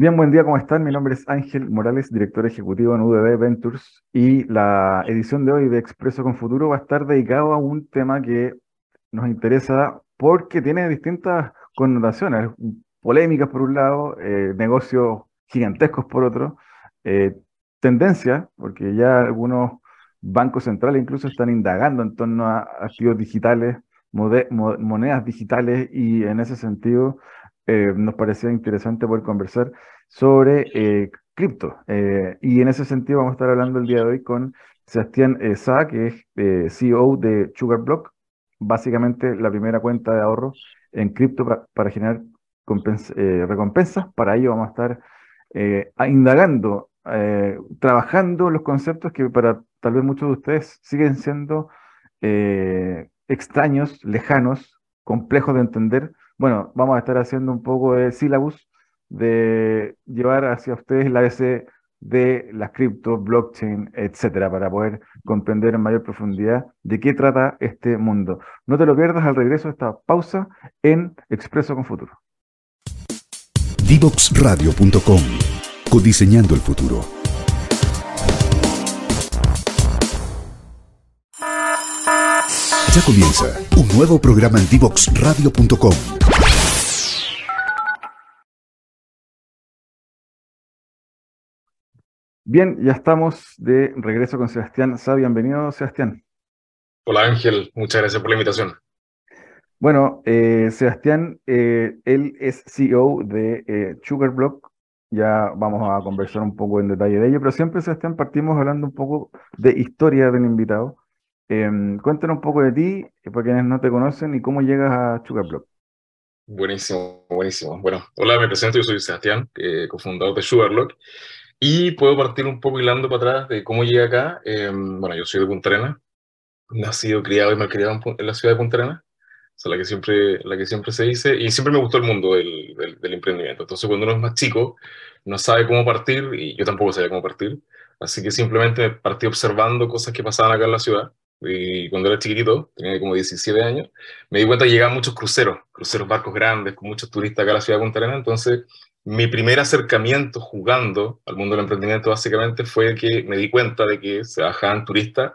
Bien, buen día, ¿cómo están? Mi nombre es Ángel Morales, director ejecutivo en UDB Ventures y la edición de hoy de Expreso con Futuro va a estar dedicado a un tema que nos interesa porque tiene distintas connotaciones, polémicas por un lado, eh, negocios gigantescos por otro, eh, tendencia, porque ya algunos bancos centrales incluso están indagando en torno a activos digitales, monedas digitales y en ese sentido eh, nos parecía interesante poder conversar sobre eh, cripto. Eh, y en ese sentido vamos a estar hablando el día de hoy con Sebastián Sá, que es CEO de Sugarblock, básicamente la primera cuenta de ahorro en cripto para generar recompensas. Para ello vamos a estar indagando, trabajando los conceptos que para tal vez muchos de ustedes siguen siendo extraños, lejanos, complejos de entender, bueno, vamos a estar haciendo un poco de sílabus de llevar hacia ustedes la base de las cripto, blockchain, etcétera, para poder comprender en mayor profundidad de qué trata este mundo. No te lo pierdas al regreso de esta pausa en Expreso con Futuro. Divoxradio.com Codiseñando el futuro. Ya comienza un nuevo programa en Divoxradio.com Bien, ya estamos de regreso con Sebastián Sá. Bienvenido, Sebastián. Hola Ángel, muchas gracias por la invitación. Bueno, eh, Sebastián, eh, él es CEO de eh, Sugarblock. Ya vamos a conversar un poco en detalle de ello, pero siempre, Sebastián, partimos hablando un poco de historia del invitado. Em, cuéntanos un poco de ti, para quienes no te conocen, y cómo llegas a Sugarblock. Buenísimo, buenísimo. Bueno, hola, me presento, yo soy Sebastián, cofundador de Sugarblock. Y puedo partir un poco hilando para atrás de cómo llegué acá. Em, bueno, yo soy de Punta Arenas, nacido, criado y malcriado en, en la ciudad de Punta Arenas, o sea, la que siempre, la que siempre se dice, y siempre me gustó el mundo del, del, emprendimiento. Entonces, cuando uno es más chico, no sabe cómo partir, y yo tampoco sabía cómo partir, así que simplemente partí observando cosas que pasaban acá en la ciudad. Y cuando era chiquitito, tenía como 17 años, me di cuenta que llegaban muchos cruceros, cruceros barcos grandes, con muchos turistas acá en la ciudad de Punta Arenas, entonces mi primer acercamiento jugando al mundo del emprendimiento básicamente fue que me di cuenta de que se bajaban turistas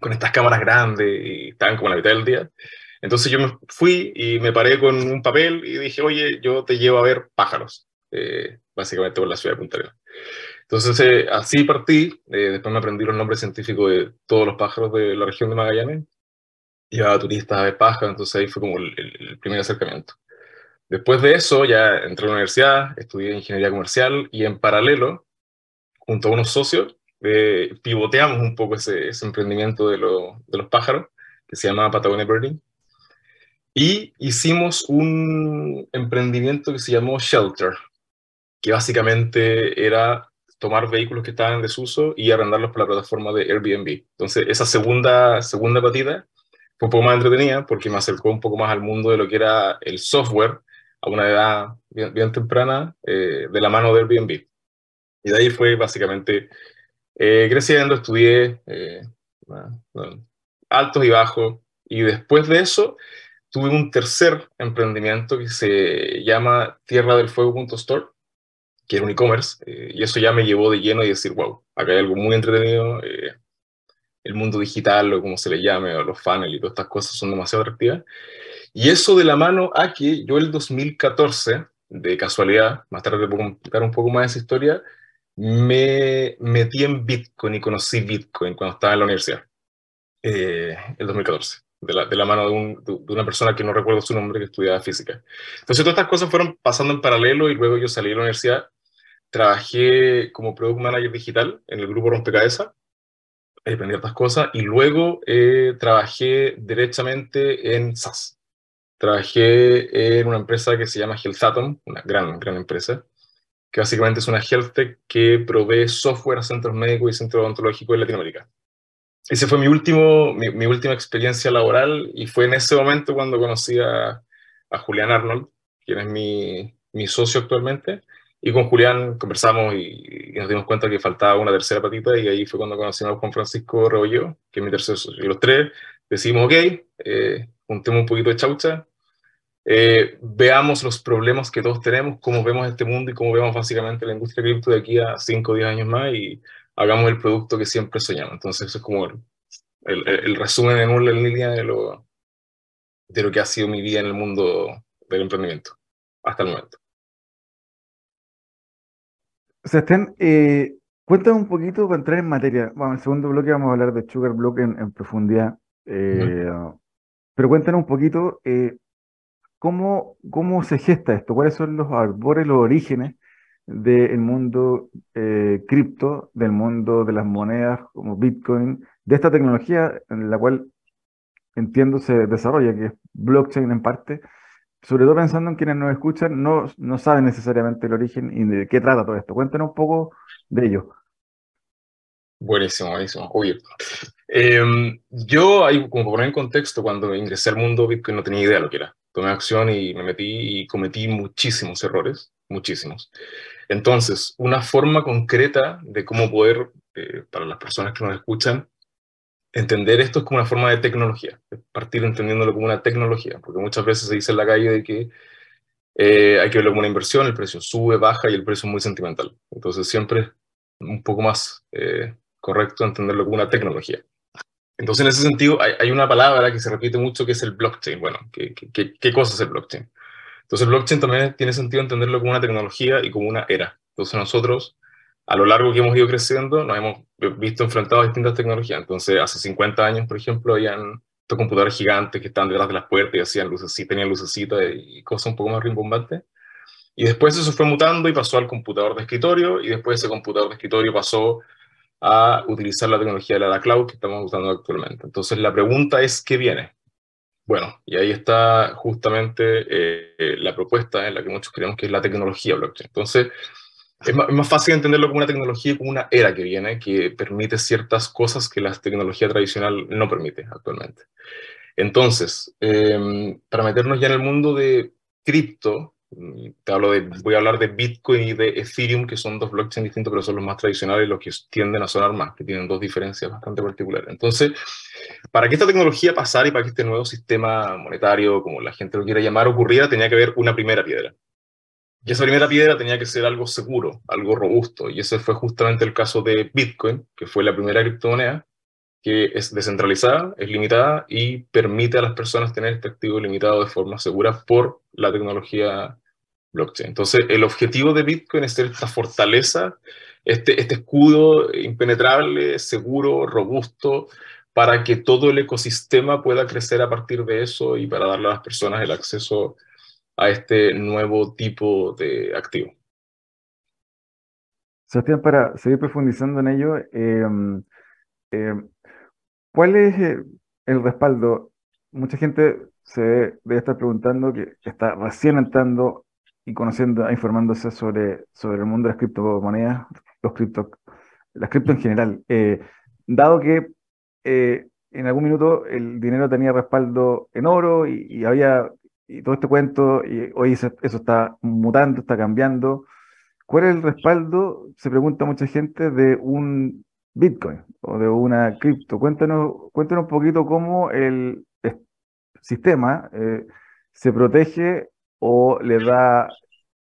con estas cámaras grandes y estaban como a la mitad del día. Entonces yo me fui y me paré con un papel y dije, oye, yo te llevo a ver pájaros, eh, básicamente por la ciudad de Punta Arenas. Entonces eh, así partí, eh, después me aprendí los nombres científicos de todos los pájaros de la región de Magallanes, llevaba turistas a ver pájaros, entonces ahí fue como el primer acercamiento. Después de eso ya entré a la universidad, estudié ingeniería comercial y en paralelo, junto a unos socios, eh, pivoteamos un poco ese, emprendimiento de, los pájaros, que se llama Patagonia Birding, y hicimos un emprendimiento que se llamó Shelter, que básicamente era tomar vehículos que estaban en desuso y arrendarlos por la plataforma de Airbnb. Entonces, esa segunda, segunda patita fue un poco más entretenida porque me acercó un poco más al mundo de lo que era el software a una edad bien, temprana eh, de la mano de Airbnb. Y de ahí fue básicamente eh, creciendo, estudié eh, altos y bajos, y después de eso tuve un tercer emprendimiento que se llama Tierra del Fuego.store, que era un e-commerce, y eso ya me llevó de lleno y decir, wow, acá hay algo muy entretenido, el mundo digital o como se le llame, o los funnels y todas estas cosas son demasiado atractivas. Y eso de la mano a que yo el 2014, de casualidad, más tarde puedo contar un poco más esa historia, me metí en Bitcoin y conocí Bitcoin cuando estaba en la universidad, eh, el 2014, de la, de la mano de, un, de, una persona que no recuerdo su nombre, que estudiaba física. Entonces todas estas cosas fueron pasando en paralelo y luego yo salí de la universidad, trabajé como Product Manager Digital en el grupo Rompecabezas, aprendí otras cosas, y luego eh, trabajé derechamente en SaaS Trabajé en una empresa que se llama HealthAtom, una gran, gran empresa, que básicamente es una health tech que provee software a centros médicos y centros odontológicos en Latinoamérica. Esa fue mi, último, mi, última experiencia laboral y fue en ese momento cuando conocí a, a Julián Arnold, quien es mi, mi, socio actualmente, y con Julián conversamos y, nos dimos cuenta que faltaba una tercera patita y ahí fue cuando conocimos a Juan Francisco Rebollo, que es mi tercer socio. Y los tres decimos, ok, eh, juntemos un poquito de chaucha eh, veamos los problemas que todos tenemos, cómo vemos este mundo y cómo vemos básicamente la industria cripto de aquí a 5 o 10 años más y hagamos el producto que siempre soñamos. Entonces, eso es como el, el, resumen en una línea de lo, de lo que ha sido mi vida en el mundo del emprendimiento hasta el momento. Sebastián, eh, cuéntame un poquito para entrar en materia. Bueno, en el segundo bloque vamos a hablar de Sugar Block en, profundidad. Eh, pero cuéntanos un poquito eh, cómo, cómo se gesta esto, cuáles son los arbores, los orígenes del mundo eh, cripto, del mundo de las monedas como Bitcoin, de esta tecnología en la cual entiendo se desarrolla, que es blockchain en parte, sobre todo pensando en quienes nos escuchan, no, no saben necesariamente el origen y de qué trata todo esto. Cuéntanos un poco de ello. Buenísimo, buenísimo. Oye, em, yo, como poner en contexto, cuando ingresé al mundo Bitcoin no tenía idea de lo que era. Tomé acción y me metí y cometí muchísimos errores, muchísimos. Entonces, una forma concreta de cómo poder, eh, para las personas que nos escuchan, entender esto es como una forma de tecnología, partir entendiéndolo como una tecnología, porque muchas veces se dice en la calle de que eh, hay que verlo como una inversión, el precio sube, baja y el precio es muy sentimental. Entonces siempre un poco más eh, correcto entenderlo como una tecnología. Entonces en ese sentido hay, una palabra que se repite mucho que es el blockchain. Bueno, ¿qué, qué, qué cosa es el blockchain? Entonces el blockchain también tiene sentido entenderlo como una tecnología y como una era. Entonces nosotros a lo largo que hemos ido creciendo, nos hemos visto enfrentados a distintas tecnologías. Entonces, hace 50 años, por ejemplo, habían estos computadores gigantes que estaban detrás de las puertas y hacían luces, tenían lucecitas y cosas un poco más rimbombantes. Y después eso fue mutando y pasó al computador de escritorio, y después ese computador de escritorio pasó a utilizar la tecnología de la cloud que estamos usando actualmente. Entonces, la pregunta es, ¿qué viene? Bueno, y ahí está justamente eh, la propuesta en la que muchos creemos que es la tecnología blockchain. Entonces, es más, fácil entenderlo como una tecnología, como una era que viene, que permite ciertas cosas que la tecnología tradicional no permite actualmente. Entonces, em, para meternos ya en el mundo de cripto, te hablo de, voy a hablar de Bitcoin y de Ethereum, que son dos blockchains distintos, pero son los más tradicionales, los que tienden a sonar más, que tienen dos diferencias bastante particulares. Entonces, para que esta tecnología pasara y para que este nuevo sistema monetario, como la gente lo quiera llamar, ocurriera, tenía que haber una primera piedra. Y esa primera piedra tenía que ser algo seguro, algo robusto. Y ese fue justamente el caso de Bitcoin, que fue la primera criptomoneda que es descentralizada, es limitada y permite a las personas tener este activo limitado de forma segura por la tecnología blockchain. Entonces, el objetivo de Bitcoin es esta fortaleza, este, este escudo impenetrable, seguro, robusto, para que todo el ecosistema pueda crecer a partir de eso y para darle a las personas el acceso a este nuevo tipo de activo. Sebastián, para seguir profundizando en ello, em, em, ¿cuál es eh, el respaldo? Mucha gente se debe estar preguntando que, está recién entrando y conociendo, informándose sobre, sobre el mundo de las criptomonedas, los cripto, las cripto en general. Eh, dado que eh, en algún minuto el dinero tenía respaldo en oro y había y todo este cuento, y hoy eso, está mutando, está cambiando. ¿Cuál es el respaldo, se pregunta mucha gente, de un Bitcoin o de una cripto? Cuéntanos, cuéntanos un poquito cómo el sistema eh, se protege o le da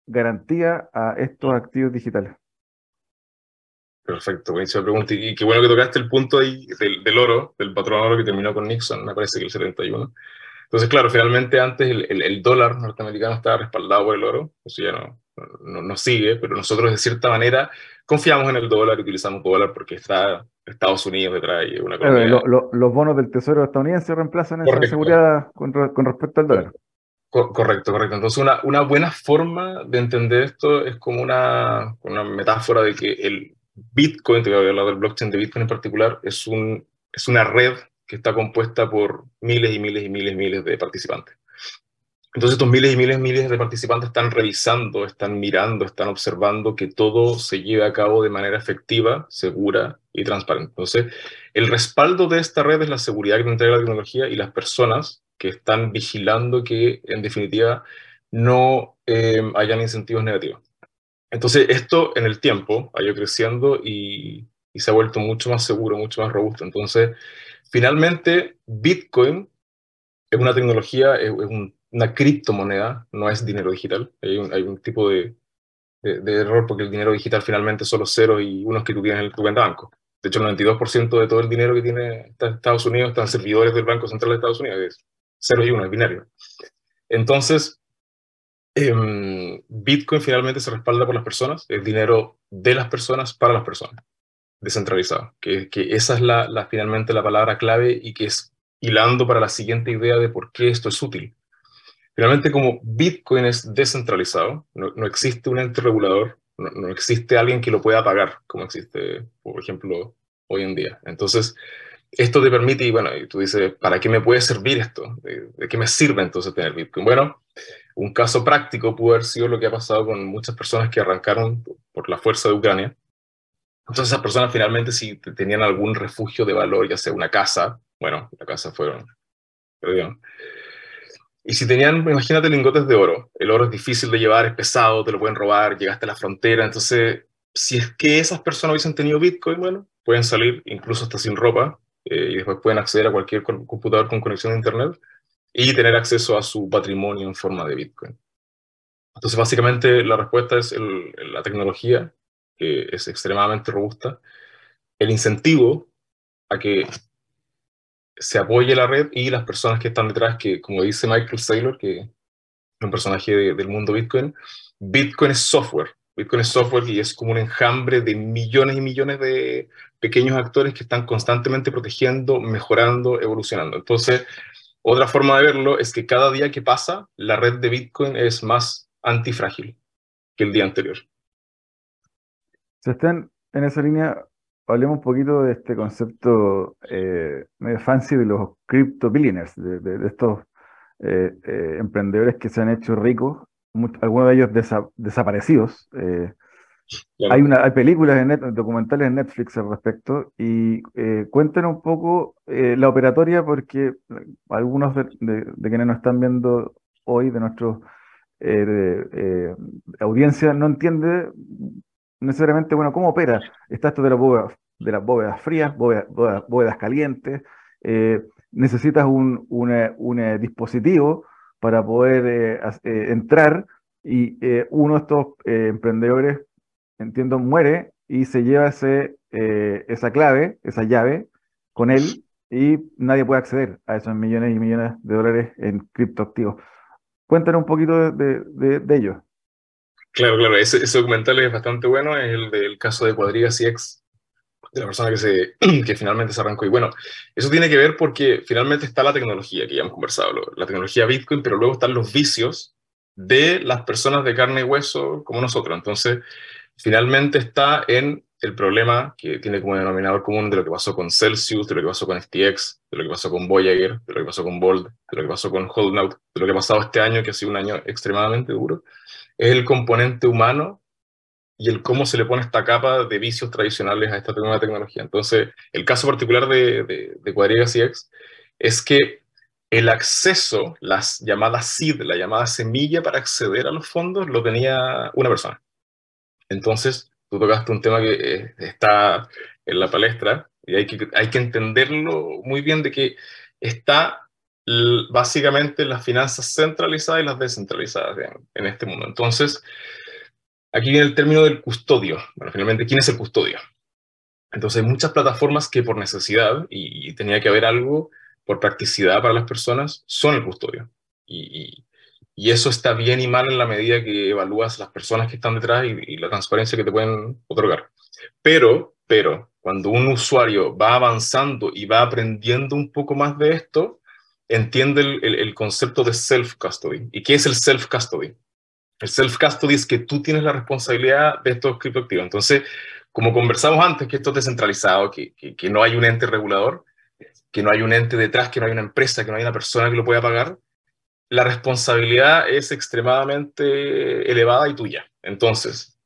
garantía a estos activos digitales. Perfecto, buenísima pregunta. Y qué bueno que tocaste el punto ahí del, oro, del patrón oro que terminó con Nixon, me parece que el 71. Entonces, claro, finalmente antes el, el, dólar norteamericano estaba respaldado por el oro, eso ya no, no, no, sigue, pero nosotros de cierta manera confiamos en el dólar y utilizamos dólar porque está Estados Unidos detrás y una economía... los bonos del Tesoro estadounidense reemplazan esa seguridad con, con, respecto al dólar. correcto, correcto. Entonces, una, una, buena forma de entender esto es como una, una metáfora de que el Bitcoin, te voy a hablar del blockchain de Bitcoin en particular, es, un, es una red que está compuesta por miles y miles y miles y miles de participantes. Entonces estos miles y miles y miles de participantes están revisando, están mirando, están observando que todo se lleve a cabo de manera efectiva, segura y transparente. Entonces, el respaldo de esta red es la seguridad que entrega la tecnología y las personas que están vigilando que, en definitiva, no eh, hayan incentivos negativos. Entonces, esto en el tiempo ha ido creciendo y, y se ha vuelto mucho más seguro, mucho más robusto. Entonces, Finalmente, Bitcoin es una tecnología, es un, una criptomoneda, no es dinero digital. Hay un, hay un tipo de, de, error porque el dinero digital finalmente son los ceros y unos que tú tienes en tu cuenta banco. De hecho, el 92% de todo el dinero que tiene Estados Unidos están servidores del Banco Central de Estados Unidos, es ceros y uno, es binario. Entonces, em, Bitcoin finalmente se respalda por las personas, es dinero de las personas para las personas, descentralizado. Que, que esa es la, finalmente la palabra clave y que es hilando para la siguiente idea de por qué esto es útil. Finalmente, como Bitcoin es descentralizado, no, no existe un ente regulador, no, no, existe alguien que lo pueda pagar, como existe, por ejemplo, hoy en día. Entonces, esto te permite, y bueno, y tú dices, ¿para qué me puede servir esto? ¿De, ¿De, qué me sirve entonces tener Bitcoin? Bueno, un caso práctico pudo haber sido lo que ha pasado con muchas personas que arrancaron por la fuerza de Ucrania. Entonces esas personas finalmente si tenían algún refugio de valor, ya sea una casa, bueno, la casa fueron, perdieron. Y si tenían, imagínate lingotes de oro, el oro es difícil de llevar, es pesado, te lo pueden robar, llegaste a la frontera, entonces si es que esas personas hubiesen tenido Bitcoin, bueno, pueden salir incluso hasta sin ropa eh, y después pueden acceder a cualquier computador con conexión a Internet y tener acceso a su patrimonio en forma de Bitcoin. Entonces, básicamente la respuesta es la tecnología, que es extremadamente robusta, el incentivo a que se apoye la red y las personas que están detrás, que como dice Michael Saylor, que un personaje de, del mundo Bitcoin, Bitcoin es software. Bitcoin es software y es como un enjambre de millones y millones de pequeños actores que están constantemente protegiendo, mejorando, evolucionando. Entonces, otra forma de verlo es que cada día que pasa, la red de Bitcoin es más antifrágil que el día anterior. Se están en esa línea hablemos un poquito de este concepto eh, medio fancy de los crypto billionaires, de, de, de estos eh, eh, emprendedores que se han hecho ricos, algunos de ellos desa desaparecidos. Hay, una, hay películas, en net, documentales en Netflix al respecto, y cuéntenos un poco la operatoria, porque algunos de, de, quienes nos están viendo hoy, de nuestra audiencia, no entiende necesariamente, bueno, ¿cómo opera? Está de las bóvedas, de las bóvedas frías, bóvedas, bóvedas, calientes. Eh, necesitas un, un eh, dispositivo para poder eh, eh entrar y eh, uno de estos emprendedores, entiendo, muere y se lleva ese, esa clave, esa llave con él y nadie puede acceder a esos millones y millones de dólares en criptoactivos. Cuéntanos un poquito de, de, de. Claro, claro, ese, ese, documental es bastante bueno, es el del caso de Cuadrigas y ex, de la persona que, se, que finalmente se arrancó. Y bueno, eso tiene que ver porque finalmente está la tecnología que ya hemos conversado, la tecnología Bitcoin, pero luego están los vicios de las personas de carne y hueso como nosotros. Entonces, finalmente está en el problema que tiene como denominador común de lo que pasó con Celsius, de lo que pasó con FTX, de lo que pasó con Voyager, de lo que pasó con Bold, de lo que pasó con Holdnout, de lo que ha pasado este año, que ha sido un año extremadamente duro es el componente humano y el cómo se le pone esta capa de vicios tradicionales a esta nueva tecnología. Entonces, el caso particular de, de, de Cuadriga CX es que el acceso, las llamadas seed, la llamada semilla para acceder a los fondos, lo tenía una persona. Entonces, tú tocaste un tema que eh, está en la palestra y hay que, hay que entenderlo muy bien de que está básicamente las finanzas centralizadas y las descentralizadas en, este mundo. Entonces, aquí viene el término del custodio. Bueno, finalmente, ¿quién es el custodio? Entonces, hay muchas plataformas que por necesidad, y, tenía que haber algo por practicidad para las personas, son el custodio. Y, y, y, eso está bien y mal en la medida que evalúas las personas que están detrás y, la transparencia que te pueden otorgar. Pero, pero, cuando un usuario va avanzando y va aprendiendo un poco más de esto, entiende el, el, concepto de self-custody. ¿Y qué es el self-custody? El self-custody es que tú tienes la responsabilidad de estos criptoactivos. Entonces, como conversamos antes, que esto es descentralizado, que, que, que, no hay un ente regulador, que no hay un ente detrás, que no hay una empresa, que no hay una persona que lo pueda pagar, la responsabilidad es extremadamente elevada y tuya. Entonces,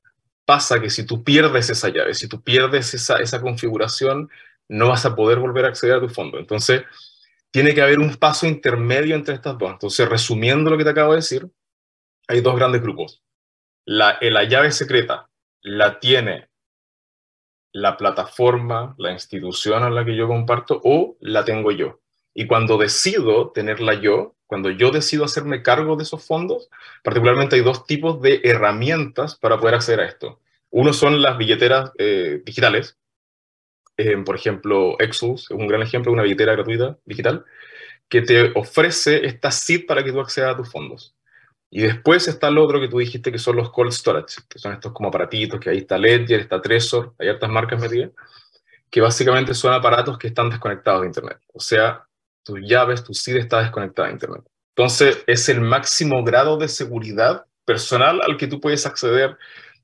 pasa que si tú pierdes esa llave, si tú pierdes esa, esa configuración, no vas a poder volver a acceder a tu fondo. Entonces, tiene que haber un paso intermedio entre estas dos. Entonces, resumiendo lo que te acabo de decir, hay dos grandes grupos. La, eh, la llave secreta la tiene la plataforma, la institución a la que yo comparto o la tengo yo. Y cuando decido tenerla yo, cuando yo decido hacerme cargo de esos fondos, particularmente hay dos tipos de herramientas para poder acceder a esto. Uno son las billeteras eh, digitales. Eh, por ejemplo, Exodus es un gran ejemplo de una billetera gratuita digital que te ofrece esta SID para que tú accedas a tus fondos. Y después está lo otro que tú dijiste que son los cold storage, que son estos como aparatitos, que ahí está Ledger, está Trezor, hay hartas marcas metidas, que básicamente son aparatos que están desconectados de Internet. O sea, tus llaves, tu SID está desconectada de Internet. Entonces, es el máximo grado de seguridad personal al que tú puedes acceder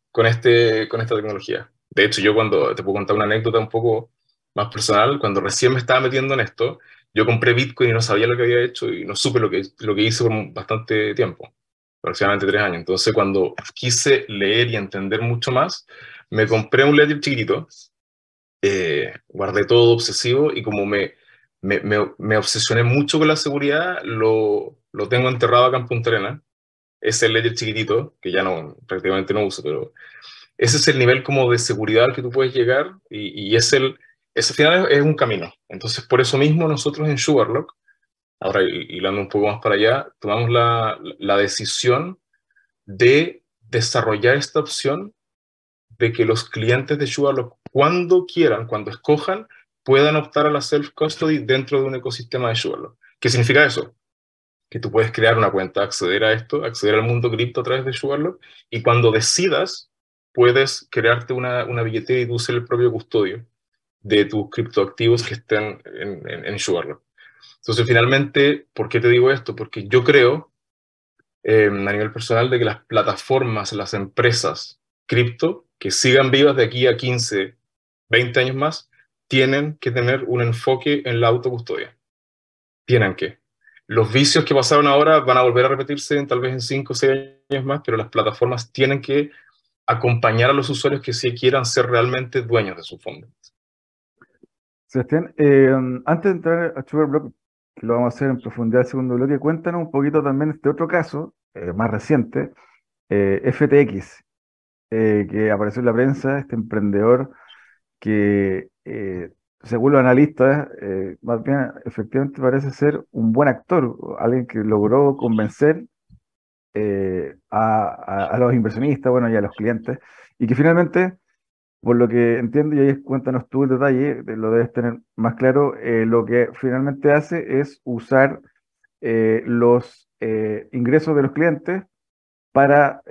con, este, con esta tecnología. De hecho, yo cuando te puedo contar una anécdota un poco más personal, cuando recién me estaba metiendo en esto, yo compré Bitcoin y no sabía lo que había hecho y no supe lo que, lo que hice por bastante tiempo aproximadamente tres años. Entonces, cuando quise leer y entender mucho más, me compré un ledger chiquitito, eh, guardé todo obsesivo y como me, me, me, obsesioné mucho con la seguridad, lo, lo tengo enterrado acá en Punta Arena. Ese ledger chiquitito, que ya no, prácticamente no uso, pero ese es el nivel como de seguridad al que tú puedes llegar y, y es el, ese final es, un camino. Entonces, por eso mismo nosotros en Sugarlock ahora hilando un poco más para allá, tomamos la, la decisión de desarrollar esta opción de que los clientes de Sugarlock, cuando quieran, cuando escojan, puedan optar a la self-custody dentro de un ecosistema de Sugarlock. ¿Qué significa eso? Que tú puedes crear una cuenta, acceder a esto, acceder al mundo cripto a través de Sugarlock, y cuando decidas, puedes crearte una, una billetera y tú ser el propio custodio de tus criptoactivos que estén en, en, en. Entonces, finalmente, ¿por qué te digo esto? Porque yo creo, eh, a nivel personal, de que las plataformas, las empresas cripto, que sigan vivas de aquí a 15, 20 años más, tienen que tener un enfoque en la autocustodia. Tienen que. Los vicios que pasaron ahora van a volver a repetirse tal vez en 5 o 6 años más, pero las plataformas tienen que acompañar a los usuarios que sí quieran ser realmente dueños de su fondo. Sebastián, eh, antes de entrar a Sugarblock, que lo vamos a hacer en profundidad el segundo bloque, cuéntanos un poquito también este otro caso, eh, más reciente, eh, FTX, que apareció en la prensa, este emprendedor que, según los analistas, más bien efectivamente parece ser un buen actor, alguien que logró convencer a, a los inversionistas, bueno, y a los clientes, y que finalmente por lo que entiendo, y ahí cuéntanos tú el detalle, lo debes tener más claro, eh, lo que finalmente hace es usar eh, los eh, ingresos de los clientes para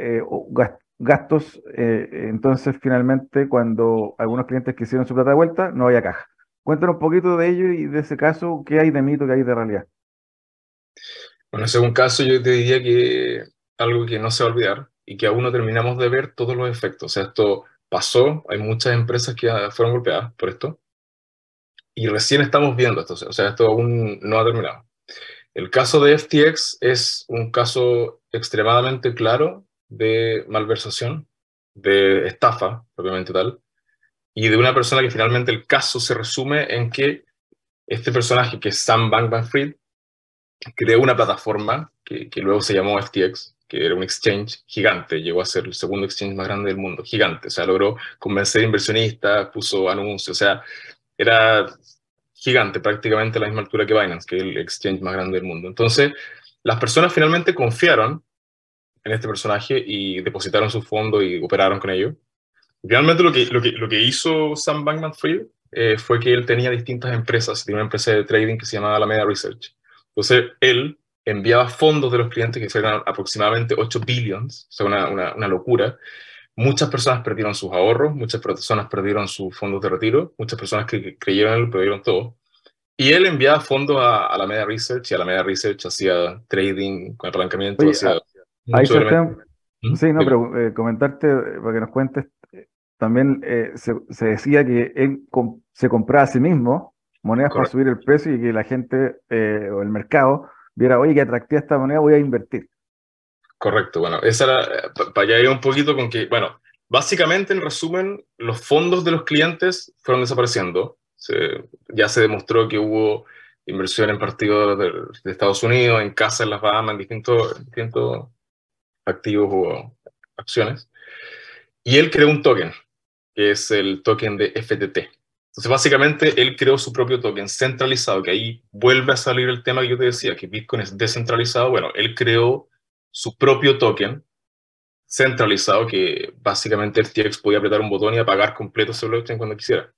gastos. entonces, finalmente, cuando algunos clientes quisieron su plata de vuelta, no había caja. Cuéntanos un poquito de ello y de ese caso, ¿qué hay de mito, qué hay de realidad? Bueno, según caso, yo te diría que algo que no se va a olvidar y que aún no terminamos de ver todos los efectos. O sea, esto pasó, hay muchas empresas que fueron golpeadas por esto, y recién estamos viendo esto, o sea, esto aún no ha terminado. El caso de FTX es un caso extremadamente claro de malversación, de estafa, propiamente tal, y de una persona que finalmente el caso se resume en que este personaje, que es Sam Bankman-Fried, creó una plataforma que, que luego se llamó FTX, era un exchange gigante, llegó a ser el segundo exchange más grande del mundo, gigante, o sea, logró convencer inversionistas, puso anuncios, o sea, era gigante, prácticamente a la misma altura que Binance, que es el exchange más grande del mundo. Entonces, las personas finalmente confiaron en este personaje y depositaron su fondo y operaron con ello. Realmente lo que, lo que, lo que hizo Sam Bankman-Fried eh, fue que él tenía distintas empresas, tenía una empresa de trading que se llamaba Alameda Research. Entonces, él enviaba fondos de los clientes, que eran aproximadamente 8 billions, o sea, una, una, locura. Muchas personas perdieron sus ahorros, muchas personas perdieron sus fondos de retiro, muchas personas que creyeron en él perdieron todo. Y él enviaba fondos a, a, la Media Research y a la Media Research hacía trading con apalancamiento. hacía ahí ¿Mm? Sí, no, pero eh, comentarte, eh, para que nos cuentes, eh, también se, se, decía que él se compraba a sí mismo monedas para subir el precio y que la gente o el mercado viera, oye, qué atractiva esta moneda, voy a invertir. Correcto, bueno, esa era, para allá ir un poquito con que, bueno, básicamente en resumen, los fondos de los clientes fueron desapareciendo. ya se demostró que hubo inversión en partidos de, Estados Unidos, en casas en las Bahamas, en distintos, distintos activos o acciones. Y él creó un token, que es el token de FTT. Entonces, básicamente, él creó su propio token centralizado, que ahí vuelve a salir el tema que yo te decía, que Bitcoin es descentralizado. Bueno, él creó su propio token centralizado, que básicamente FTX podía apretar un botón y apagar completo ese blockchain cuando quisiera.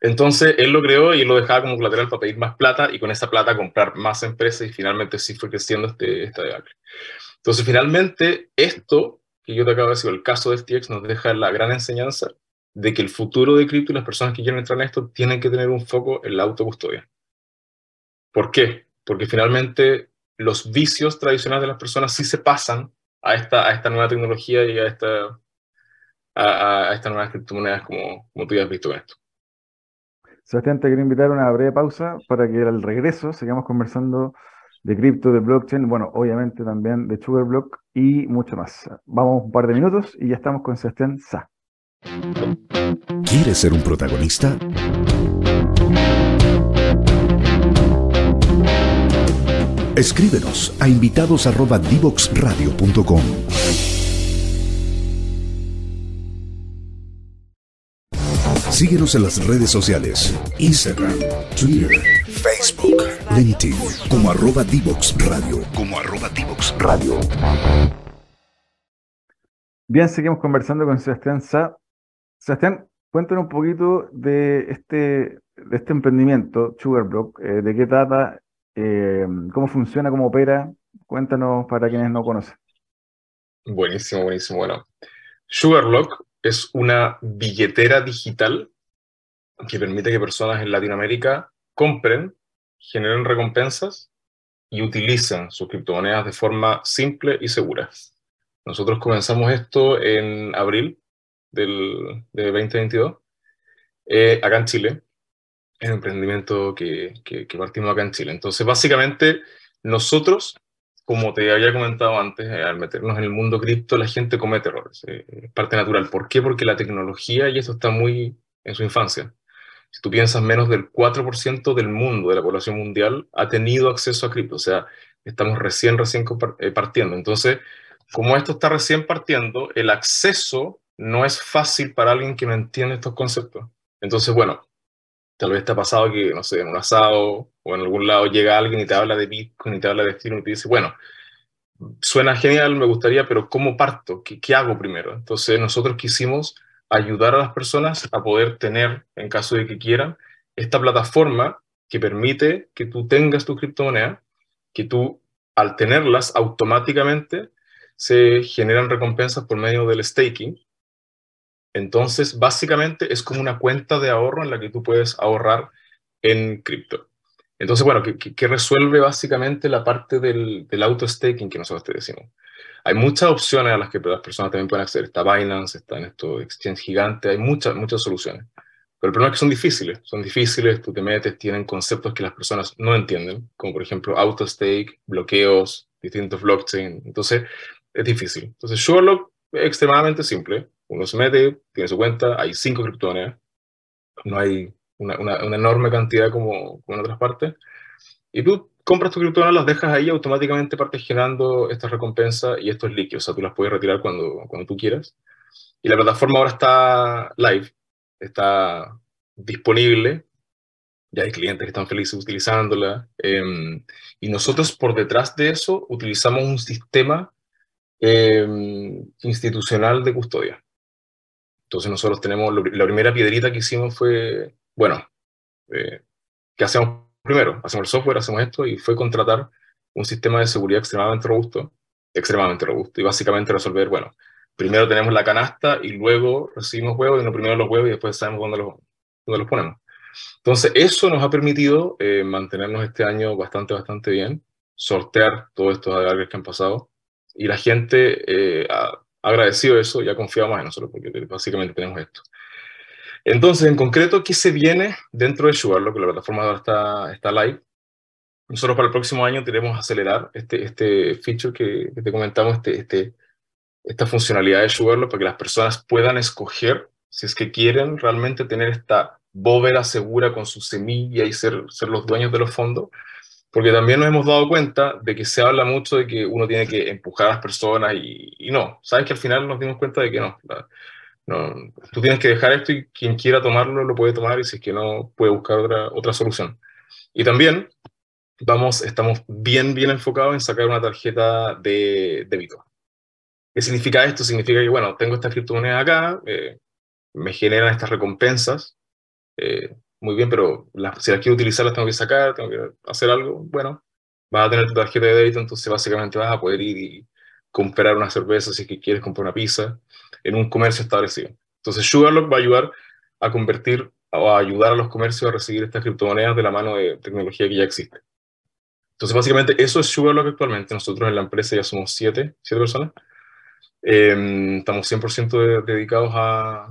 Entonces, él lo creó y lo dejaba como colateral para pedir más plata y con esa plata comprar más empresas y finalmente sí fue creciendo este, esta debacle. Entonces, finalmente, esto que yo te acabo de decir, el caso de FTX nos deja la gran enseñanza de que el futuro de cripto y las personas que quieren entrar en esto tienen que tener un foco en la autocustodia. ¿Por qué? Porque finalmente los vicios tradicionales de las personas sí se pasan a esta, a esta nueva tecnología y a, esta, a, estas nuevas criptomonedas como, como tú ya has visto con esto. Sebastián, te quiero invitar a una breve pausa para que al regreso sigamos conversando de cripto, de blockchain, bueno, obviamente también de Sugarblock y mucho más. Vamos un par de minutos y ya estamos con Sebastián Sa. ¿Quieres ser un protagonista? Escríbenos a invitados@divoxradio.com. Síguenos en las redes sociales, Instagram, Twitter, Facebook, LinkedIn, como arroba Divox Radio, como arroba Divox Radio. Bien, seguimos conversando con Sebastián Sa. Sebastián, cuéntanos un poquito de este, este emprendimiento, Sugarblock, eh, de qué trata, eh, cómo funciona, cómo opera. Cuéntanos para quienes no conocen. Buenísimo, buenísimo. Bueno, Sugarlock es una billetera digital que permite que personas en Latinoamérica compren, generen recompensas y utilicen sus criptomonedas de forma simple y segura. Nosotros comenzamos esto en abril del, de 2022, eh, acá en Chile. Es un emprendimiento que, que, que partimos acá en Chile. Entonces, básicamente, nosotros como te había comentado antes, eh, al meternos en el mundo cripto, la gente comete errores. Eh, es parte natural. ¿Por qué? Porque la tecnología, y esto está muy en su infancia, si tú piensas, menos del 4% del mundo, de la población mundial, ha tenido acceso a cripto. O sea, estamos recién, recién eh, partiendo. Entonces, como esto está recién partiendo, el acceso no es fácil para alguien que no entiende estos conceptos. Entonces, bueno, Tal vez te ha pasado que, no sé, en un asado o en algún lado llega alguien y te habla de Bitcoin y te habla de estilo y te dice, bueno, suena genial, me gustaría, pero ¿cómo parto? ¿Qué, qué hago primero? Entonces nosotros quisimos ayudar a las personas a poder tener, en caso de que quieran, esta plataforma que permite que tú tengas tu criptomoneda, que tú al tenerlas automáticamente se generan recompensas por medio del staking entonces, básicamente es como una cuenta de ahorro en la que tú puedes ahorrar en cripto. Entonces, bueno, ¿qué, resuelve básicamente la parte del, auto-staking que nosotros te decimos? Hay muchas opciones a las que las personas también pueden acceder. Está Binance, está en estos exchange gigantes, hay muchas, muchas soluciones. Pero el problema es que son difíciles, son difíciles, tú te metes, tienen conceptos que las personas no entienden, como por ejemplo auto-stake, bloqueos, distintos blockchain. Entonces, es difícil. Entonces, Surelock es extremadamente simple uno se mete, tiene su cuenta, hay cinco criptomonedas, no hay una, una, enorme cantidad como, como, en otras partes, y tú compras tu criptomonedas, las dejas ahí, automáticamente partes generando estas recompensas y estos líquidos, o sea, tú las puedes retirar cuando, cuando tú quieras. Y la plataforma ahora está live, está disponible, ya hay clientes que están felices utilizándola, eh, y nosotros por detrás de eso utilizamos un sistema eh, institucional de custodia. Entonces nosotros tenemos, la primera piedrita que hicimos fue, bueno, eh, ¿qué hacemos primero? Hacemos el software, hacemos esto y fue contratar un sistema de seguridad extremadamente robusto, extremadamente robusto, y básicamente resolver, bueno, primero tenemos la canasta y luego recibimos huevos, y no primero los huevos y después sabemos dónde los, dónde los ponemos. Entonces, eso nos ha permitido eh, mantenernos este año bastante, bastante bien, sortear todos estos agarres que han pasado, y la gente eh, agradecido eso, ya confiado más en nosotros, porque básicamente tenemos esto. Entonces, en concreto, ¿qué se viene dentro de Sugarlock? Que la plataforma ahora está, está live. Nosotros para el próximo año queremos acelerar este, este feature que, te comentamos, este, este, esta funcionalidad de Sugarlock, para que las personas puedan escoger si es que quieren realmente tener esta bóveda segura con su semilla y ser, ser los dueños de los fondos, porque también nos hemos dado cuenta de que se habla mucho de que uno tiene que empujar a las personas y, no, sabes que al final nos dimos cuenta de que no. No, tú tienes que dejar esto y quien quiera tomarlo lo puede tomar y si es que no, puede buscar otra, otra solución. Y también vamos, estamos bien, bien enfocados en sacar una tarjeta de débito. ¿Qué significa esto? Significa que, bueno, tengo estas criptomonedas acá, eh, me generan estas recompensas, eh, muy bien, pero si las quiero utilizar las tengo que sacar, tengo que hacer algo, bueno, vas a tener tu tarjeta de débito, entonces básicamente vas a poder ir y comprar una cerveza si es que quieres comprar una pizza en un comercio establecido. Entonces Sugarlock va a ayudar a convertir o a ayudar a los comercios a recibir estas criptomonedas de la mano de tecnología que ya existe. Entonces básicamente eso es Sugarlock actualmente. Nosotros en la empresa ya somos siete, siete personas. Em, estamos 100% dedicados a,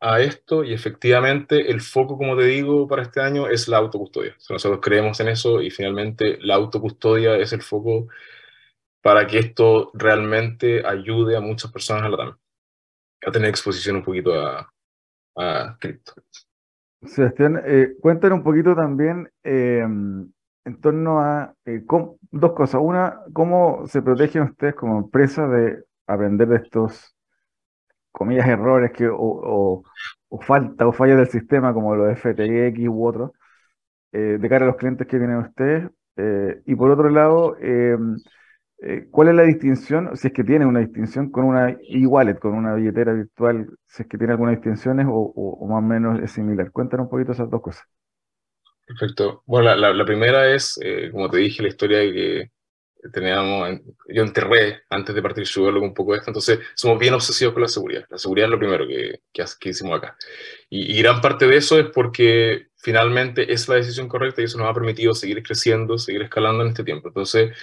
a esto y efectivamente el foco, como te digo, para este año es la autocustodia. nosotros creemos en eso y finalmente la autocustodia es el foco para que esto realmente ayude a muchas personas a, la, a tener exposición un poquito a, a cripto. Sebastián, eh, cuéntanos un poquito también em, en torno a eh, dos cosas. Una, ¿cómo se protegen ustedes como empresa de aprender de estos comillas, errores que, o, falta o fallas del sistema, como los FTX u otros, eh, de cara a los clientes que vienen ustedes. Eh, y por otro lado, em, eh, ¿cuál es la distinción, si es que tiene una distinción, con una e-wallet, con una billetera virtual, si es que tiene algunas distinciones o, o, más o menos es similar? Cuéntanos un poquito esas dos cosas. Perfecto. Bueno, la, la primera es, como te dije, la historia de que teníamos, yo enterré antes de partir Sugarlock un poco esto, entonces somos bien obsesivos con la seguridad. La seguridad es lo primero que, que, hicimos acá. Y, gran parte de eso es porque finalmente es la decisión correcta y eso nos ha permitido seguir creciendo, seguir escalando en este tiempo. Entonces,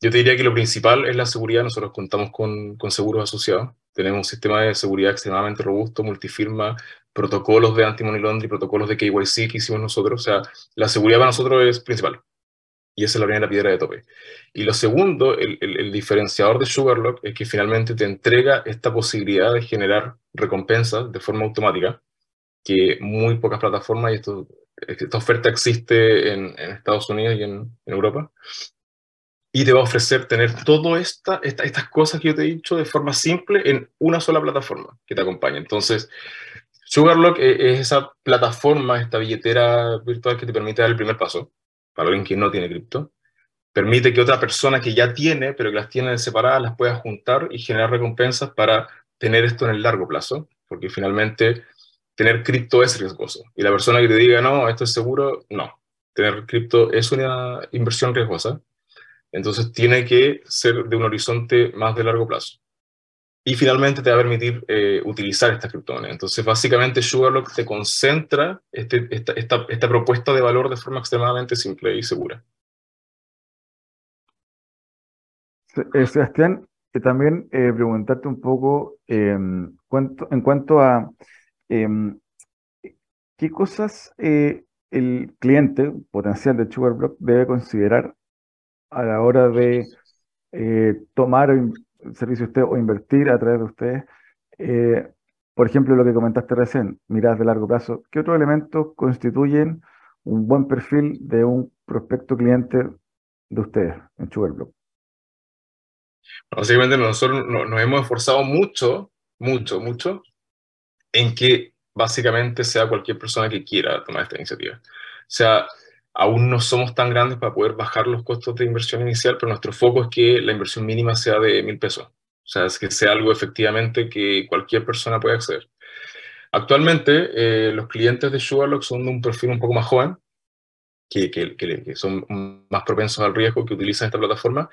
yo te diría que lo principal es la seguridad. Nosotros contamos con, con seguros asociados. Tenemos un sistema de seguridad extremadamente robusto, multifirma, protocolos de anti-money laundering, protocolos de KYC que hicimos nosotros. O sea, la seguridad para nosotros es principal. Y esa es la primera piedra de tope. Y lo segundo, el, el, diferenciador de Sugarlock es que finalmente te entrega esta posibilidad de generar recompensas de forma automática, que muy pocas plataformas, y esto, esta oferta existe en, Estados Unidos y en, Europa, y te va a ofrecer tener todas esta, esta, estas cosas que yo te he dicho de forma simple en una sola plataforma que te acompaña. Entonces, Sugarlock e, es esa plataforma, esta billetera virtual que te permite dar el primer paso para alguien que no tiene cripto, permite que otra persona que ya tiene, pero que las tiene separadas, las pueda juntar y generar recompensas para tener esto en el largo plazo, porque finalmente tener cripto es riesgoso. Y la persona que te diga, no, esto es seguro, no. Tener cripto es una inversión riesgosa, entonces tiene que ser de un horizonte más de largo plazo. Y finalmente te va a permitir eh, utilizar estas criptomonedas. Entonces, básicamente, Sugarlock te concentra este, esta, esta, esta, propuesta de valor de forma extremadamente simple y segura. Eh, Sebastián, también eh, preguntarte un poco em, cuanto, en cuanto a em, qué cosas el cliente potencial de Sugarblock debe considerar a la hora de tomar servicio usted o invertir a través de ustedes. Eh, por ejemplo, lo que comentaste recién, miradas de largo plazo, ¿qué otros elementos constituyen un buen perfil de un prospecto cliente de ustedes en Sugarblock? Básicamente nosotros nos hemos esforzado mucho, mucho, mucho en que básicamente sea cualquier persona que quiera tomar esta iniciativa. O sea, Aún no somos tan grandes para poder bajar los costos de inversión inicial, pero nuestro foco es que la inversión mínima sea de mil pesos. O sea, es que sea algo efectivamente que cualquier persona pueda acceder. Actualmente, eh, los clientes de Sugarlock son de un perfil un poco más joven, que, que, que, son más propensos al riesgo, que utilizan esta plataforma.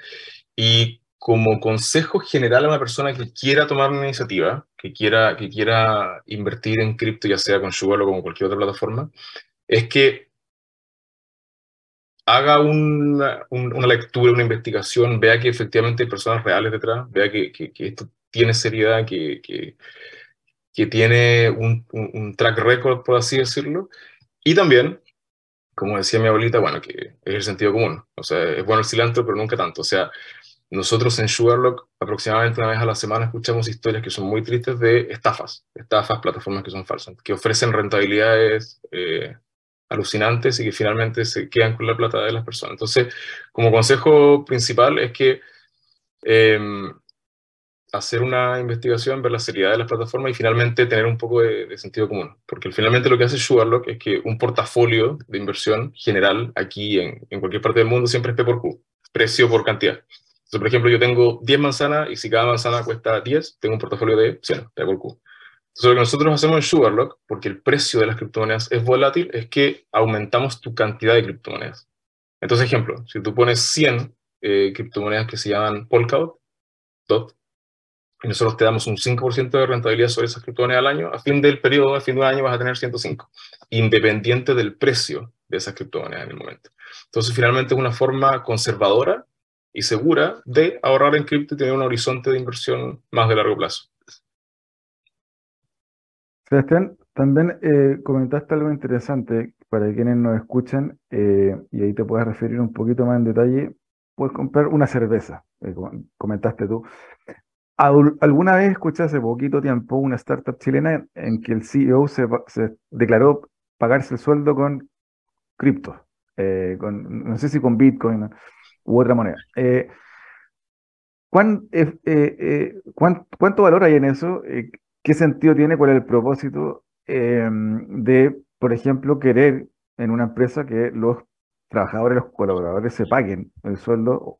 Y como consejo general a una persona que quiera tomar una iniciativa, que quiera, que quiera invertir en cripto, ya sea con Sugarlock o con cualquier otra plataforma, es que haga una, una, lectura, una investigación, vea que efectivamente hay personas reales detrás, vea que, que, esto tiene seriedad, que, que, tiene un, un, track record, por así decirlo, y también, como decía mi abuelita, bueno, que es el sentido común, o sea, es bueno el cilantro, pero nunca tanto, o sea, nosotros en Sugarlock aproximadamente una vez a la semana escuchamos historias que son muy tristes de estafas, estafas, plataformas que son falsas, que ofrecen rentabilidades eh, alucinantes y que finalmente se quedan con la plata de las personas. Entonces, como consejo principal es que em, hacer una investigación, ver la seriedad de las plataformas y finalmente tener un poco de, sentido común. Porque finalmente lo que hace Sugarlock es que un portafolio de inversión general aquí en, en cualquier parte del mundo siempre es P por Q, precio por cantidad. Entonces, por ejemplo, yo tengo 10 manzanas y si cada manzana cuesta 10, tengo un portafolio de 100, P por Q. Entonces, lo que nosotros hacemos en Sugarlock, porque el precio de las criptomonedas es volátil, es que aumentamos tu cantidad de criptomonedas. Entonces, ejemplo, si tú pones 100 eh, criptomonedas que se llaman Polkadot, DOT, y nosotros te damos un 5% de rentabilidad sobre esas criptomonedas al año, a fin del periodo, a fin de año vas a tener 105, independiente del precio de esas criptomonedas en el momento. Entonces, finalmente es una forma conservadora y segura de ahorrar en cripto y tener un horizonte de inversión más de largo plazo. Sebastián, también eh, comentaste algo interesante para quienes nos escuchan, eh, y ahí te puedes referir un poquito más en detalle, puedes comprar una cerveza, eh, comentaste tú. ¿Alguna vez escuché hace poquito tiempo una startup chilena en que el CEO se, declaró pagarse el sueldo con cripto, no sé si con Bitcoin u otra moneda? ¿cuánto valor hay en eso? ¿Qué sentido tiene? ¿Cuál es el propósito de, por ejemplo, querer en una empresa que los trabajadores, los colaboradores se paguen el sueldo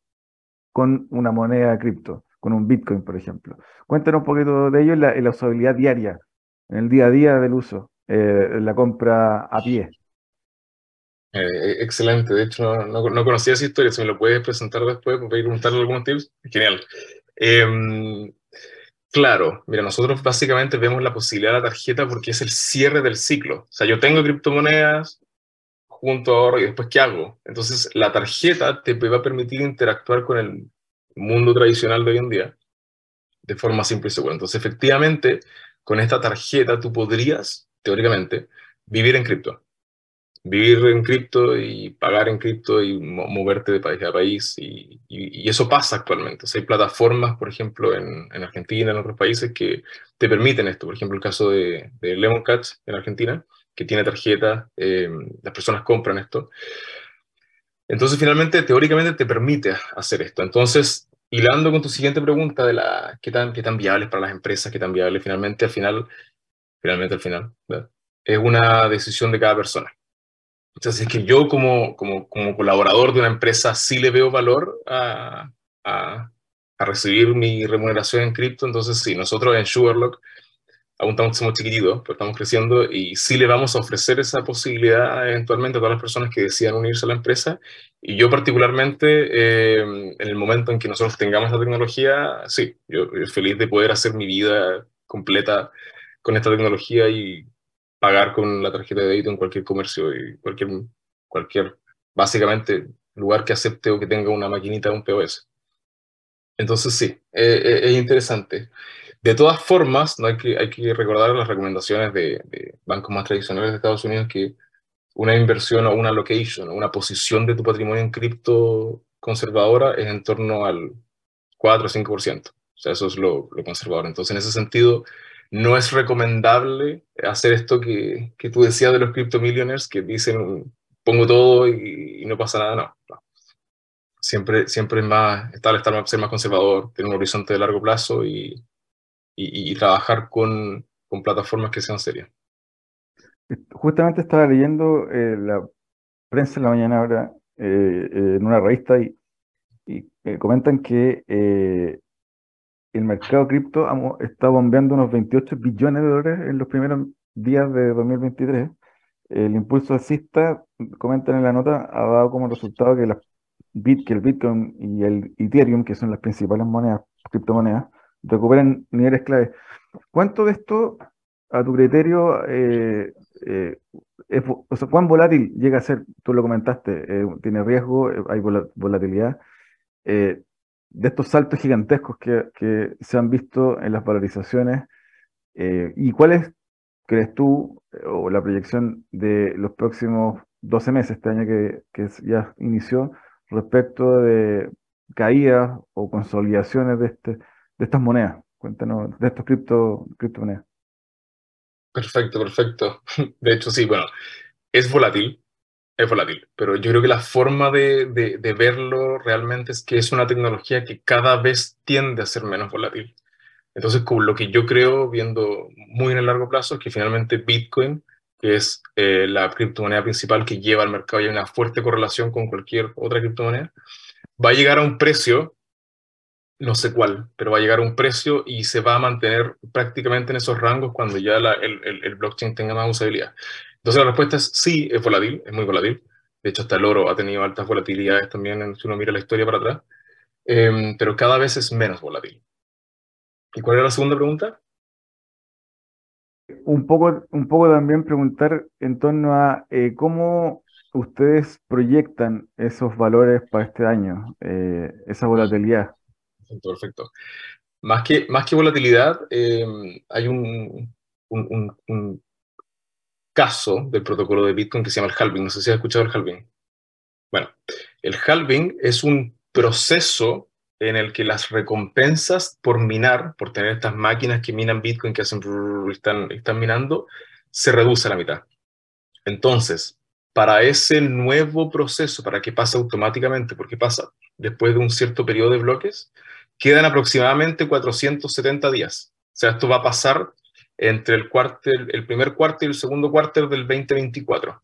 con una moneda cripto? con un Bitcoin, por ejemplo. Cuéntanos un poquito de ello en la, usabilidad diaria, en el día a día del uso, eh, la compra a pie. Eh, excelente, de hecho no, conocía esa historia, si me lo puedes presentar después, para preguntarle algunos tips, genial. Em, claro, mira, nosotros básicamente vemos la posibilidad de la tarjeta porque es el cierre del ciclo. O sea, yo tengo criptomonedas, junto ahora y después ¿qué hago? Entonces la tarjeta te va a permitir interactuar con el mundo tradicional de hoy en día de forma simple y segura. Entonces, efectivamente, con esta tarjeta tú podrías, teóricamente, vivir en cripto. Vivir en cripto y pagar en cripto y moverte de país a país. Y, eso pasa actualmente. hay plataformas, por ejemplo, en, Argentina, en otros países, que te permiten esto. Por ejemplo, el caso de, de Lemon Cats en Argentina, que tiene tarjeta, eh, las personas compran esto. Entonces, finalmente, teóricamente te permite hacer esto. Entonces, hilando con tu siguiente pregunta de la qué tan, qué tan viable para las empresas, qué tan viable finalmente, al final, finalmente al final, es una decisión de cada persona. Entonces, es que yo como, como, como colaborador de una empresa sí le veo valor a, a, a recibir mi remuneración en cripto, entonces sí, nosotros en Sugarlock aún estamos, somos chiquititos, pero estamos creciendo y sí le vamos a ofrecer esa posibilidad eventualmente a todas las personas que decidan unirse a la empresa. Y yo particularmente, eh, en el momento en que nosotros tengamos esta tecnología, sí, yo, estoy feliz de poder hacer mi vida completa con esta tecnología y pagar con la tarjeta de débito en cualquier comercio y cualquier, cualquier, básicamente, lugar que acepte o que tenga una maquinita, un POS. Entonces sí, eh, eh, es interesante. De todas formas, no hay, que, hay que recordar las recomendaciones de, bancos más tradicionales de Estados Unidos que una inversión o una location o una posición de tu patrimonio en cripto conservadora es en torno al 4 o 5%. O sea, eso es lo, conservador. Entonces, en ese sentido, no es recomendable hacer esto que, que tú decías de los crypto millionaires que dicen pongo todo y, no pasa nada. No, Siempre, siempre es más estable estar, ser más conservador, tener un horizonte de largo plazo y, y, trabajar con, con, plataformas que sean serias. Justamente estaba leyendo eh, la prensa en la mañana ahora eh, eh, en una revista y, y comentan que el mercado cripto está bombeando unos 28 billones de dólares en los primeros días de 2023. El impulso alcista, comentan en la nota, ha dado como resultado que, la Bit, que el Bitcoin y el Ethereum, que son las principales monedas, criptomonedas, recuperan niveles clave. ¿Cuánto de esto, a tu criterio, eh, eh, es, o sea, cuán volátil llega a ser? Tú lo comentaste, eh, tiene riesgo, hay volatilidad. De estos saltos gigantescos que, que, se han visto en las valorizaciones, ¿y cuál es, crees tú, o la proyección de los próximos 12 meses, este año que, que ya inició, respecto de caídas o consolidaciones de este de estas monedas. Cuéntanos de estos cripto, criptomonedas. Perfecto, perfecto. De hecho, sí, bueno, es volátil, es volátil, pero yo creo que la forma de, de, verlo realmente es que es una tecnología que cada vez tiende a ser menos volátil. Entonces, lo que yo creo, viendo muy en el largo plazo, es que finalmente Bitcoin, que es eh, la criptomoneda principal que lleva al mercado y hay una fuerte correlación con cualquier otra criptomoneda, va a llegar a un precio, no sé cuál, pero va a llegar a un precio y se va a mantener prácticamente en esos rangos cuando ya el, el, blockchain tenga más usabilidad. Entonces la respuesta es sí, es volátil, es muy volátil. De hecho, hasta el oro ha tenido altas volatilidades también, si uno mira la historia para atrás, em, pero cada vez es menos volátil. ¿Y cuál era la segunda pregunta? Un poco, un poco también preguntar en torno a eh, cómo ustedes proyectan esos valores para este año, eh, esa volatilidad. Perfecto. Más que, más que volatilidad, em, hay un, un, un, caso del protocolo de Bitcoin que se llama el halving. No sé si has escuchado el halving. Bueno, el halving es un proceso en el que las recompensas por minar, por tener estas máquinas que minan Bitcoin, que hacen, están, están minando, se reduce a la mitad. Entonces, para ese nuevo proceso, para que pase automáticamente, porque pasa después de un cierto periodo de bloques, quedan aproximadamente 470 días. O sea, esto va a pasar entre el, cuartel, el primer cuarto y el segundo cuarto del 2024.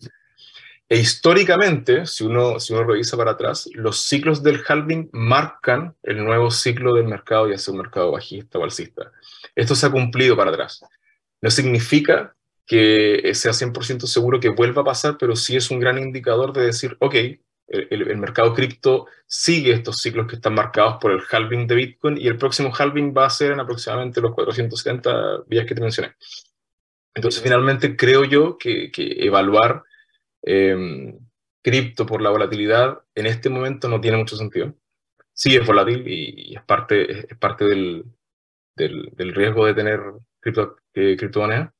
E históricamente, si uno, si uno revisa para atrás, los ciclos del halving marcan el nuevo ciclo del mercado, ya sea un mercado bajista o alcista. Esto se ha cumplido para atrás. No significa que sea 100% seguro que vuelva a pasar, pero sí es un gran indicador de decir, ok, el, mercado cripto sigue estos ciclos que están marcados por el halving de Bitcoin y el próximo halving va a ser en aproximadamente los 470 días que te mencioné. Entonces, finalmente, creo yo que, que evaluar Em, cripto por la volatilidad en este momento no tiene mucho sentido. Sí es volátil y, es parte, es parte del, del, riesgo de tener cripto, eh, criptomonedas,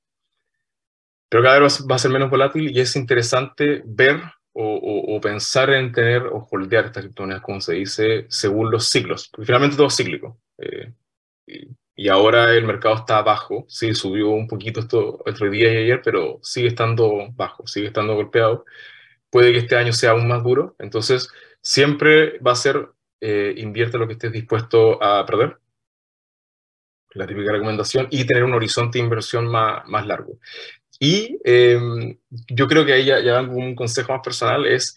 pero cada vez va a ser menos volátil y es interesante ver o, pensar en tener o holdear estas criptomonedas, como se dice, según los ciclos, porque finalmente todo es cíclico. Eh, y, ahora el mercado está bajo, sí, subió un poquito esto otro día y ayer, pero sigue estando bajo, sigue estando golpeado. Puede que este año sea aún más duro, entonces siempre va a ser eh, invierte lo que estés dispuesto a perder, la típica recomendación, y tener un horizonte de inversión más, más largo. Y em, yo creo que ahí ya, ya un consejo más personal es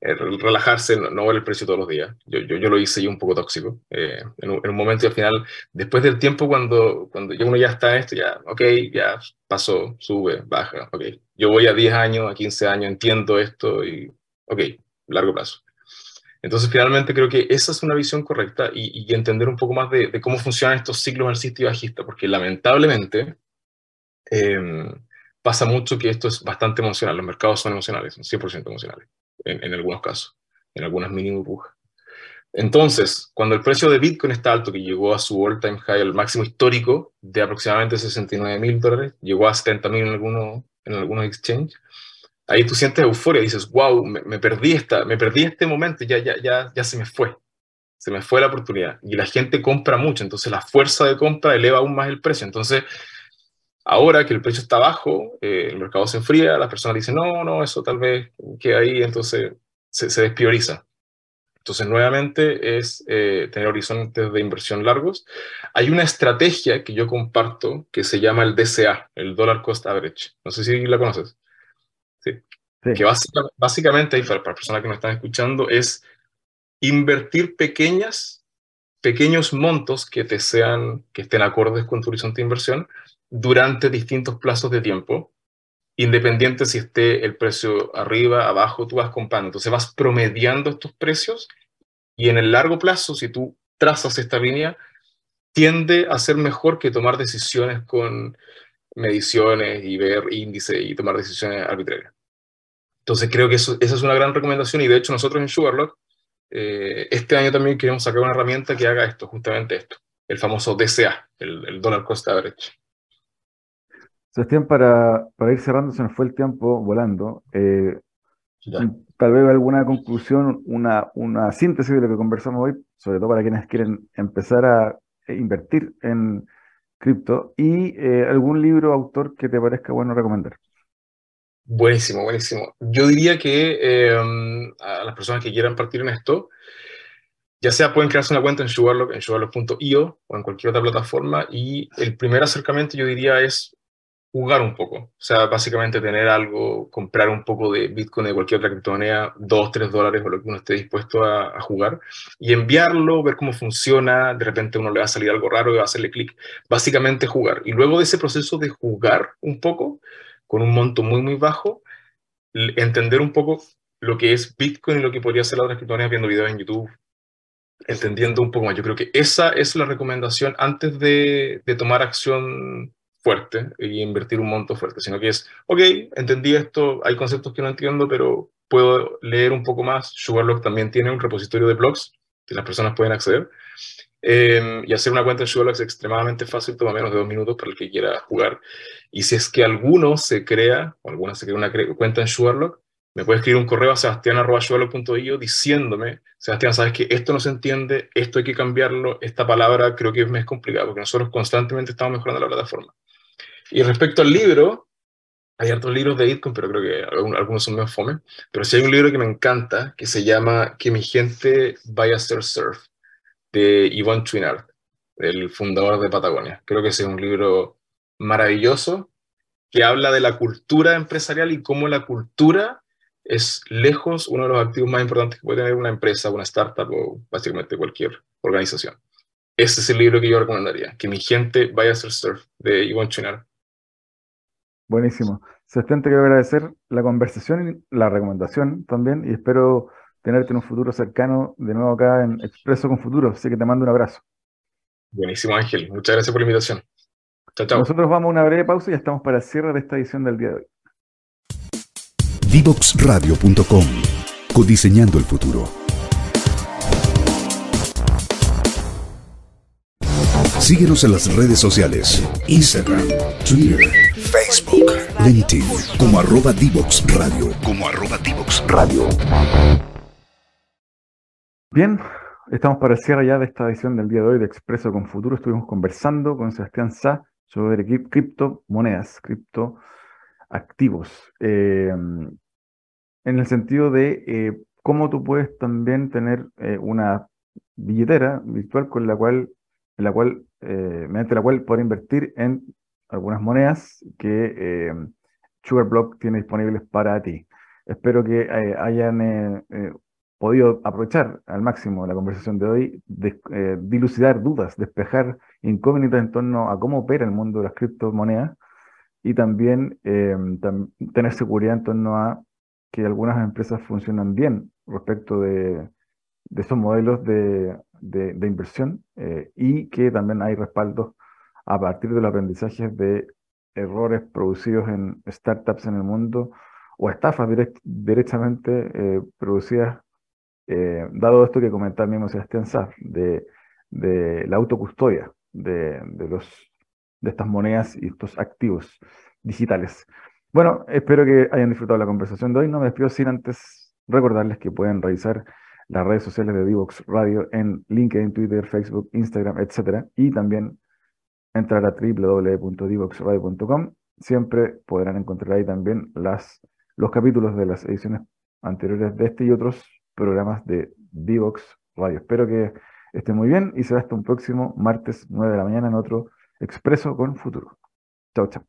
eh, relajarse, no, ver el precio todos los días. Yo, yo, yo lo hice yo un poco tóxico. Eh, en, un, momento y al final, después del tiempo, cuando, cuando uno ya está en esto, ya, ok, ya pasó, sube, baja, ok. Yo voy a 10 años, a 15 años, entiendo esto y, ok, largo plazo. Entonces, finalmente creo que esa es una visión correcta y, y entender un poco más de, de, cómo funcionan estos ciclos alcista y bajista, porque lamentablemente em, pasa mucho que esto es bastante emocional. Los mercados son emocionales, son 100% emocionales en, algunos casos, en algunas mini burbujas. Entonces, cuando el precio de Bitcoin está alto, que llegó a su all-time high, el máximo histórico de aproximadamente 69 mil dólares, llegó a 70 mil en algunos, en algunos exchanges, ahí tú sientes euforia, dices, wow, me, perdí, esta, me perdí este momento, ya, ya, ya, ya se me fue, se me fue la oportunidad. Y la gente compra mucho, entonces la fuerza de compra eleva aún más el precio. Entonces, Ahora que el precio está bajo, eh, el mercado se enfría, las personas dicen, no, no, eso tal vez queda ahí, entonces se, se desprioriza. Entonces, nuevamente, es eh, tener horizontes de inversión largos. Hay una estrategia que yo comparto que se llama el DCA, el Dollar Cost Average. No sé si la conoces. Sí. Que básicamente, básicamente, para, para personas que me están escuchando, es invertir pequeñas, pequeños montos que te sean, que estén acordes con tu horizonte de inversión durante distintos plazos de tiempo, independiente si esté el precio arriba, abajo, tú vas comprando. Entonces vas promediando estos precios y en el largo plazo, si tú trazas esta línea, tiende a ser mejor que tomar decisiones con mediciones y ver índice y tomar decisiones arbitrarias. Entonces creo que eso, esa es una gran recomendación y de hecho nosotros en Sugarlock eh, este año también queremos sacar una herramienta que haga esto, justamente esto, el famoso DCA, el, el Dollar Cost Average. Sebastián, para, para ir cerrando, se nos fue el tiempo volando. Eh, tal vez alguna conclusión, una, una síntesis de lo que conversamos hoy, sobre todo para quienes quieren empezar a invertir en cripto y eh, algún libro autor que te parezca bueno recomendar. Buenísimo, buenísimo. Yo diría que a las personas que quieran partir en esto, ya sea pueden crearse una cuenta en Sugarlock, en sugarlock.io o en cualquier otra plataforma y el primer acercamiento yo diría es jugar un poco. O sea, básicamente tener algo, comprar un poco de Bitcoin de cualquier otra criptomoneda, 2, 3 dólares o lo que uno esté dispuesto a, jugar, y enviarlo, ver cómo funciona, de repente uno le va a salir algo raro y va a hacerle clic. Básicamente jugar. Y luego de ese proceso de jugar un poco, con un monto muy, muy bajo, entender un poco lo que es Bitcoin y lo que podría ser la otra criptomoneda viendo videos en YouTube, entendiendo un poco más. Yo creo que esa es la recomendación antes de, de tomar acción fuerte y invertir un monto fuerte, sino que es, ok, entendí esto, hay conceptos que no entiendo, pero puedo leer un poco más. Sugarlock también tiene un repositorio de blogs que las personas pueden acceder. Em, y hacer una cuenta en Sugarlock es extremadamente fácil, toma menos de dos minutos para el que quiera jugar. Y si es que alguno se crea, o alguna se crea una cuenta en Sugarlock, me puede escribir un correo a sebastián.sugarlock.io diciéndome, Sebastián, sabes que esto no se entiende, esto hay que cambiarlo, esta palabra creo que es complicado, porque nosotros constantemente estamos mejorando la plataforma. Y respecto al libro, hay otros libros de Bitcoin, pero creo que algunos son más fome. Pero sí hay un libro que me encanta, que se llama Que mi gente vaya a hacer surf, de Yvonne Chouinard, el fundador de Patagonia. Creo que ese es un libro maravilloso que habla de la cultura empresarial y cómo la cultura es lejos uno de los activos más importantes que puede tener una empresa, una startup o básicamente cualquier organización. Ese es el libro que yo recomendaría, que mi gente vaya a hacer surf, de Yvonne Chouinard. Buenísimo. Sebastián, te quiero agradecer la conversación y la recomendación también y espero tenerte en un futuro cercano de nuevo acá en Expreso con Futuro. Así que te mando un abrazo. Buenísimo, Ángel. Muchas gracias por la invitación. Chao, chao. Nosotros vamos a una breve pausa y ya estamos para el cierre de esta edición del día de hoy. Divoxradio.com Codiseñando el futuro. Síguenos en las redes sociales. Instagram, Twitter Facebook, LinkedIn, como arroba Divox Radio. Como arroba Divox Radio. Bien, estamos para el cierre ya de esta edición del día de hoy de Expreso con Futuro. Estuvimos conversando con Sebastián Sá sobre criptomonedas, criptoactivos. Eh, en el sentido de eh, cómo tú puedes también tener eh, una billetera virtual con la cual, en la cual, mediante la cual poder invertir en algunas monedas que eh, SugarBlock tiene disponibles para ti. Espero que eh, hayan eh, podido aprovechar al máximo la conversación de hoy, dilucidar dudas, despejar incógnitas en torno a cómo opera el mundo de las criptomonedas y también tener seguridad en torno a que algunas empresas funcionan bien respecto de, esos modelos de, de inversión y que también hay respaldos a partir de los aprendizajes de errores producidos en startups en el mundo o estafas directamente eh, producidas, eh, dado esto que comentaba mismo Sebastián Saf, de, de la autocustodia de, de, los, de estas monedas y estos activos digitales. Bueno, espero que hayan disfrutado la conversación de hoy. No me despido sin antes recordarles que pueden revisar las redes sociales de Divox Radio en LinkedIn, Twitter, Facebook, Instagram, etcétera, y también entrar a www.divoxradio.com. Siempre podrán encontrar ahí también los capítulos de las ediciones anteriores de este y otros programas de Divox Radio. Espero que estén muy bien y será hasta un próximo martes 9 de la mañana en otro Expreso con Futuro. Chao, chao.